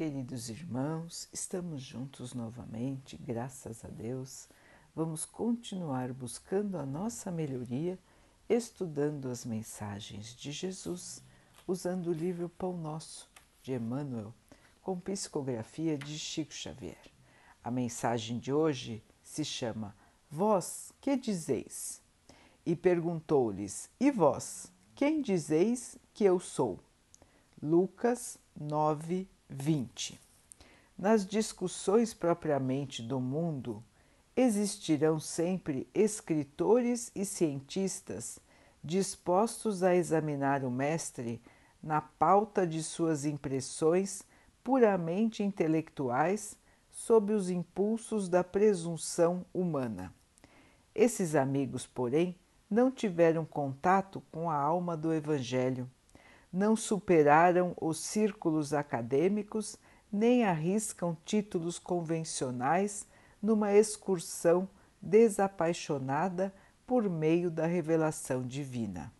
Queridos irmãos, estamos juntos novamente, graças a Deus. Vamos continuar buscando a nossa melhoria, estudando as mensagens de Jesus, usando o livro Pão Nosso, de Emmanuel, com psicografia de Chico Xavier. A mensagem de hoje se chama Vós que dizeis? E perguntou-lhes: E vós, quem dizeis que eu sou? Lucas 9, 20. Nas discussões propriamente do mundo, existirão sempre escritores e cientistas dispostos a examinar o mestre na pauta de suas impressões puramente intelectuais sob os impulsos da presunção humana. Esses amigos, porém, não tiveram contato com a alma do Evangelho não superaram os círculos acadêmicos nem arriscam títulos convencionais numa excursão desapaixonada por meio da revelação divina.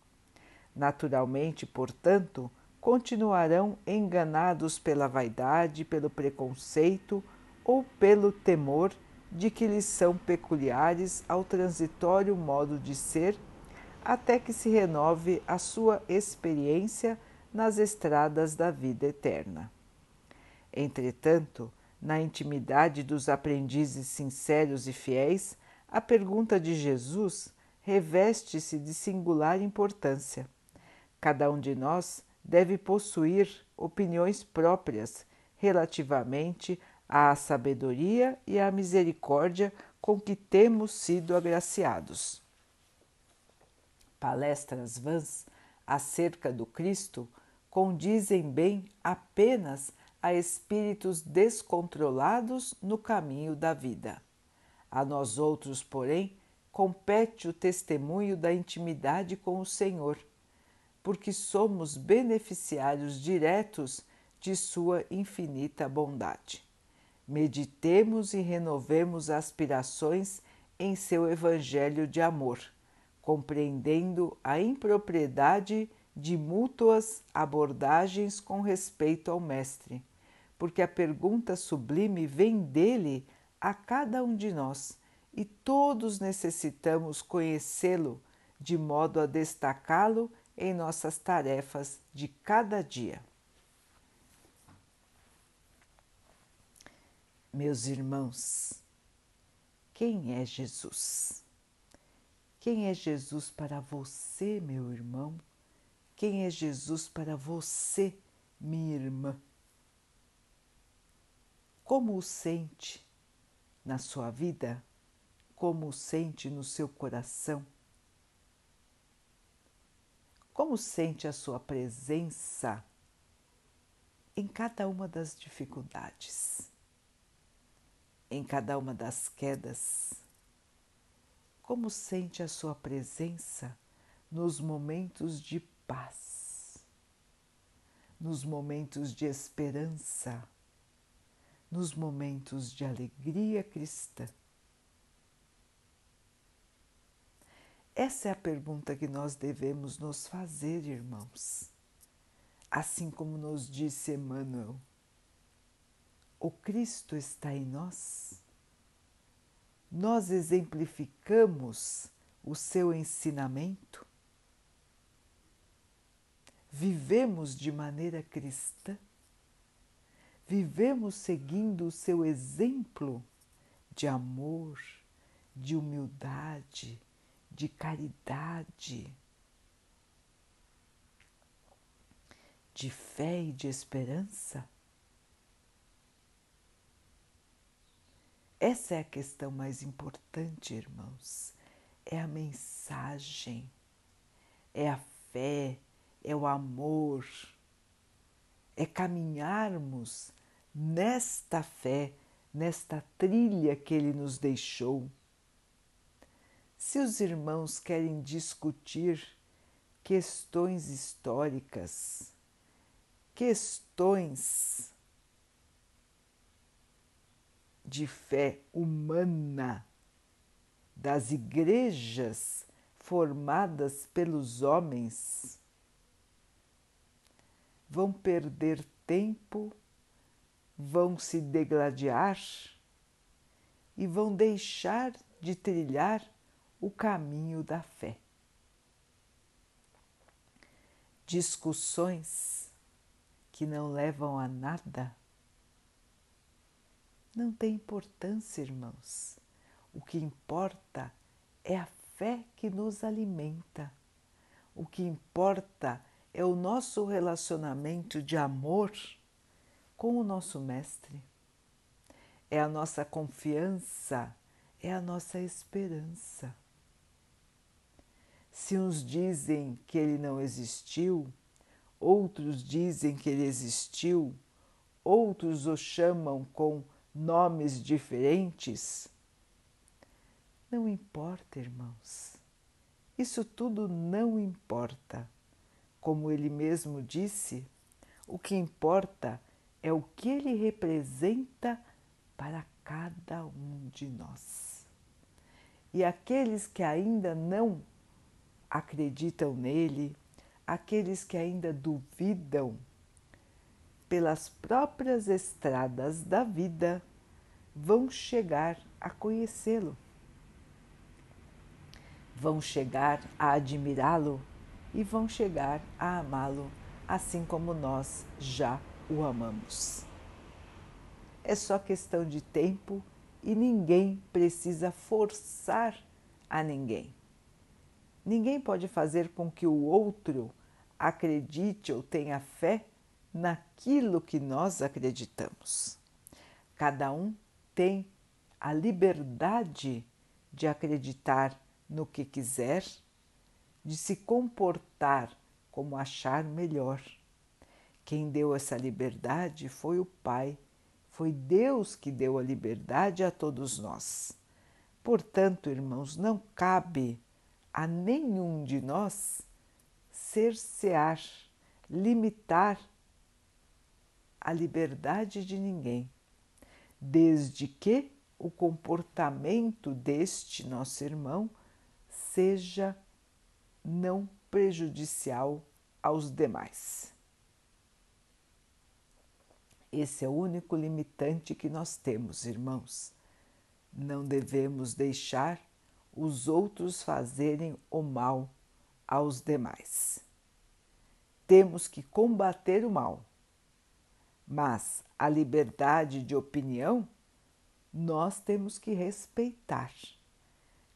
Naturalmente, portanto, continuarão enganados pela vaidade, pelo preconceito ou pelo temor de que lhes são peculiares ao transitório modo de ser até que se renove a sua experiência nas estradas da vida eterna. Entretanto, na intimidade dos aprendizes sinceros e fiéis, a pergunta de Jesus reveste-se de singular importância. Cada um de nós deve possuir opiniões próprias relativamente à sabedoria e à misericórdia com que temos sido agraciados palestras vãs acerca do Cristo condizem bem apenas a espíritos descontrolados no caminho da vida. A nós outros, porém, compete o testemunho da intimidade com o Senhor, porque somos beneficiários diretos de Sua infinita bondade. Meditemos e renovemos aspirações em seu Evangelho de amor compreendendo a impropriedade de mútuas abordagens com respeito ao Mestre, porque a pergunta sublime vem dele a cada um de nós e todos necessitamos conhecê-lo de modo a destacá-lo em nossas tarefas de cada dia. Meus irmãos, quem é Jesus? Quem é Jesus para você, meu irmão? Quem é Jesus para você, minha irmã? Como o sente na sua vida? Como o sente no seu coração? Como sente a sua presença em cada uma das dificuldades, em cada uma das quedas? Como sente a sua presença nos momentos de paz, nos momentos de esperança, nos momentos de alegria cristã? Essa é a pergunta que nós devemos nos fazer, irmãos. Assim como nos disse Emmanuel, o Cristo está em nós nós exemplificamos o seu ensinamento? Vivemos de maneira cristã? Vivemos seguindo o seu exemplo de amor, de humildade, de caridade, de fé e de esperança? Essa é a questão mais importante, irmãos. É a mensagem, é a fé, é o amor, é caminharmos nesta fé, nesta trilha que Ele nos deixou. Se os irmãos querem discutir questões históricas, questões de fé humana das igrejas formadas pelos homens vão perder tempo, vão se degladiar e vão deixar de trilhar o caminho da fé. Discussões que não levam a nada não tem importância, irmãos. O que importa é a fé que nos alimenta. O que importa é o nosso relacionamento de amor com o nosso Mestre. É a nossa confiança, é a nossa esperança. Se uns dizem que ele não existiu, outros dizem que ele existiu, outros o chamam com nomes diferentes. Não importa, irmãos. Isso tudo não importa. Como ele mesmo disse, o que importa é o que ele representa para cada um de nós. E aqueles que ainda não acreditam nele, aqueles que ainda duvidam, pelas próprias estradas da vida, vão chegar a conhecê-lo. Vão chegar a admirá-lo e vão chegar a amá-lo, assim como nós já o amamos. É só questão de tempo e ninguém precisa forçar a ninguém. Ninguém pode fazer com que o outro acredite ou tenha fé naquilo que nós acreditamos. Cada um tem a liberdade de acreditar no que quiser, de se comportar como achar melhor. Quem deu essa liberdade foi o Pai, foi Deus que deu a liberdade a todos nós. Portanto, irmãos, não cabe a nenhum de nós cercear, limitar a liberdade de ninguém, desde que o comportamento deste nosso irmão seja não prejudicial aos demais. Esse é o único limitante que nós temos, irmãos. Não devemos deixar os outros fazerem o mal aos demais. Temos que combater o mal mas a liberdade de opinião nós temos que respeitar.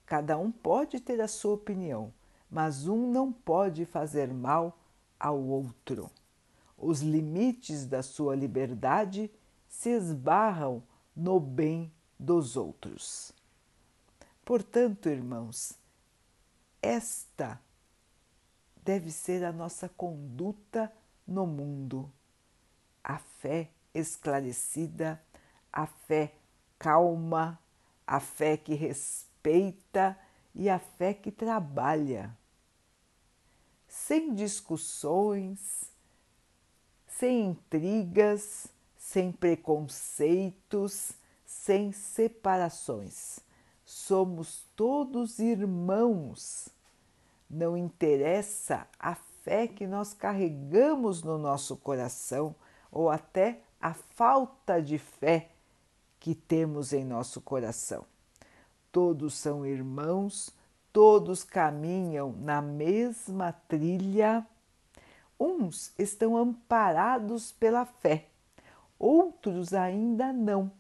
Cada um pode ter a sua opinião, mas um não pode fazer mal ao outro. Os limites da sua liberdade se esbarram no bem dos outros. Portanto, irmãos, esta deve ser a nossa conduta no mundo a fé esclarecida, a fé calma, a fé que respeita e a fé que trabalha. Sem discussões, sem intrigas, sem preconceitos, sem separações. Somos todos irmãos. Não interessa a fé que nós carregamos no nosso coração ou até a falta de fé que temos em nosso coração. Todos são irmãos, todos caminham na mesma trilha. Uns estão amparados pela fé, outros ainda não,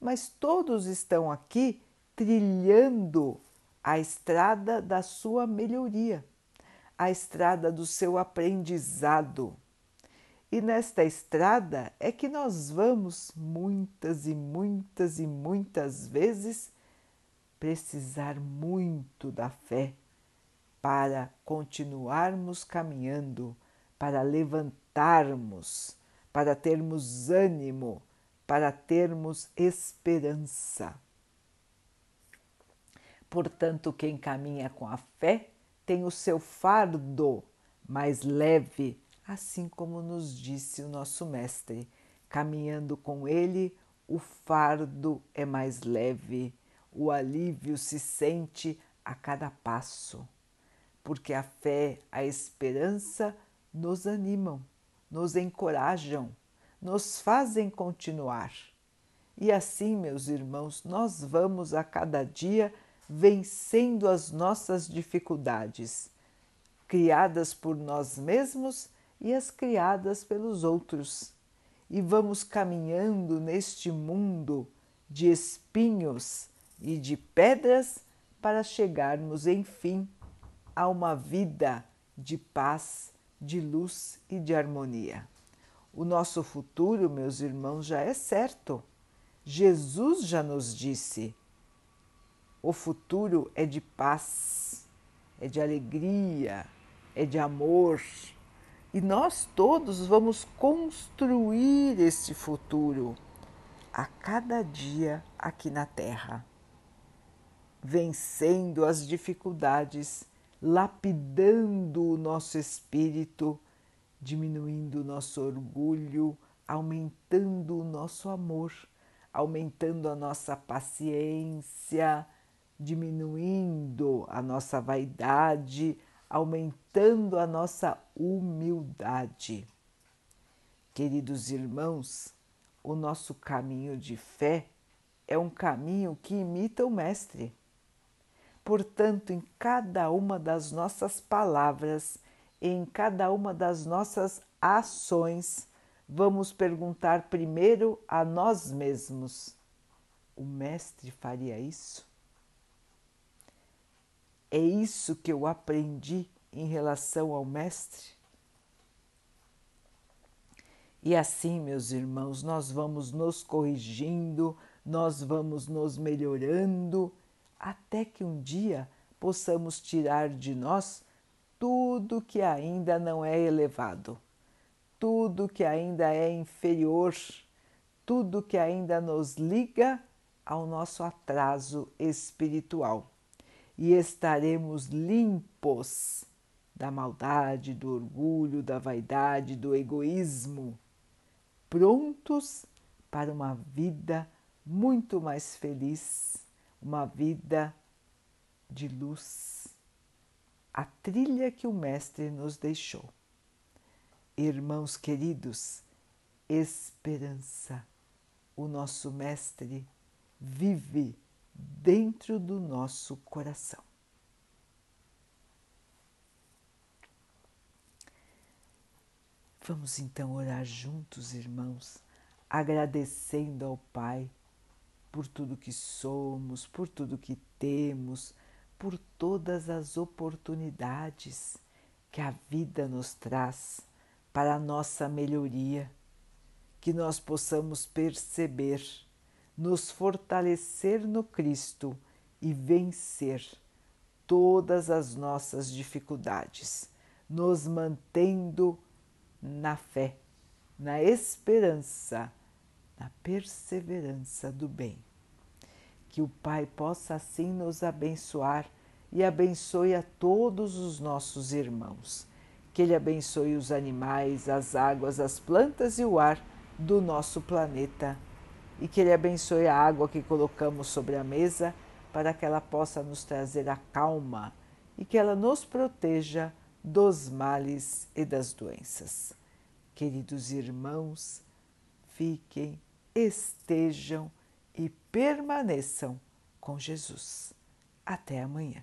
mas todos estão aqui trilhando a estrada da sua melhoria, a estrada do seu aprendizado. E nesta estrada é que nós vamos muitas e muitas e muitas vezes precisar muito da fé para continuarmos caminhando, para levantarmos, para termos ânimo, para termos esperança. Portanto, quem caminha com a fé tem o seu fardo mais leve assim como nos disse o nosso Mestre, caminhando com ele, o fardo é mais leve, o alívio se sente a cada passo, porque a fé, a esperança nos animam, nos encorajam, nos fazem continuar. E assim, meus irmãos, nós vamos a cada dia vencendo as nossas dificuldades, criadas por nós mesmos e as criadas pelos outros. E vamos caminhando neste mundo de espinhos e de pedras para chegarmos, enfim, a uma vida de paz, de luz e de harmonia. O nosso futuro, meus irmãos, já é certo. Jesus já nos disse: o futuro é de paz, é de alegria, é de amor. E nós todos vamos construir esse futuro a cada dia aqui na Terra, vencendo as dificuldades, lapidando o nosso espírito, diminuindo o nosso orgulho, aumentando o nosso amor, aumentando a nossa paciência, diminuindo a nossa vaidade, aumentando a nossa humildade. Queridos irmãos, o nosso caminho de fé é um caminho que imita o Mestre. Portanto, em cada uma das nossas palavras, em cada uma das nossas ações, vamos perguntar primeiro a nós mesmos: o Mestre faria isso? É isso que eu aprendi em relação ao Mestre? E assim, meus irmãos, nós vamos nos corrigindo, nós vamos nos melhorando, até que um dia possamos tirar de nós tudo que ainda não é elevado, tudo que ainda é inferior, tudo que ainda nos liga ao nosso atraso espiritual. E estaremos limpos da maldade, do orgulho, da vaidade, do egoísmo prontos para uma vida muito mais feliz, uma vida de luz, a trilha que o Mestre nos deixou. Irmãos queridos, esperança, o nosso Mestre vive dentro do nosso coração. Vamos então orar juntos, irmãos, agradecendo ao Pai por tudo que somos, por tudo que temos, por todas as oportunidades que a vida nos traz para a nossa melhoria, que nós possamos perceber, nos fortalecer no Cristo e vencer todas as nossas dificuldades, nos mantendo na fé, na esperança, na perseverança do bem. Que o Pai possa assim nos abençoar e abençoe a todos os nossos irmãos. Que Ele abençoe os animais, as águas, as plantas e o ar do nosso planeta. E que Ele abençoe a água que colocamos sobre a mesa para que ela possa nos trazer a calma e que ela nos proteja dos males e das doenças. Queridos irmãos, fiquem, estejam e permaneçam com Jesus. Até amanhã.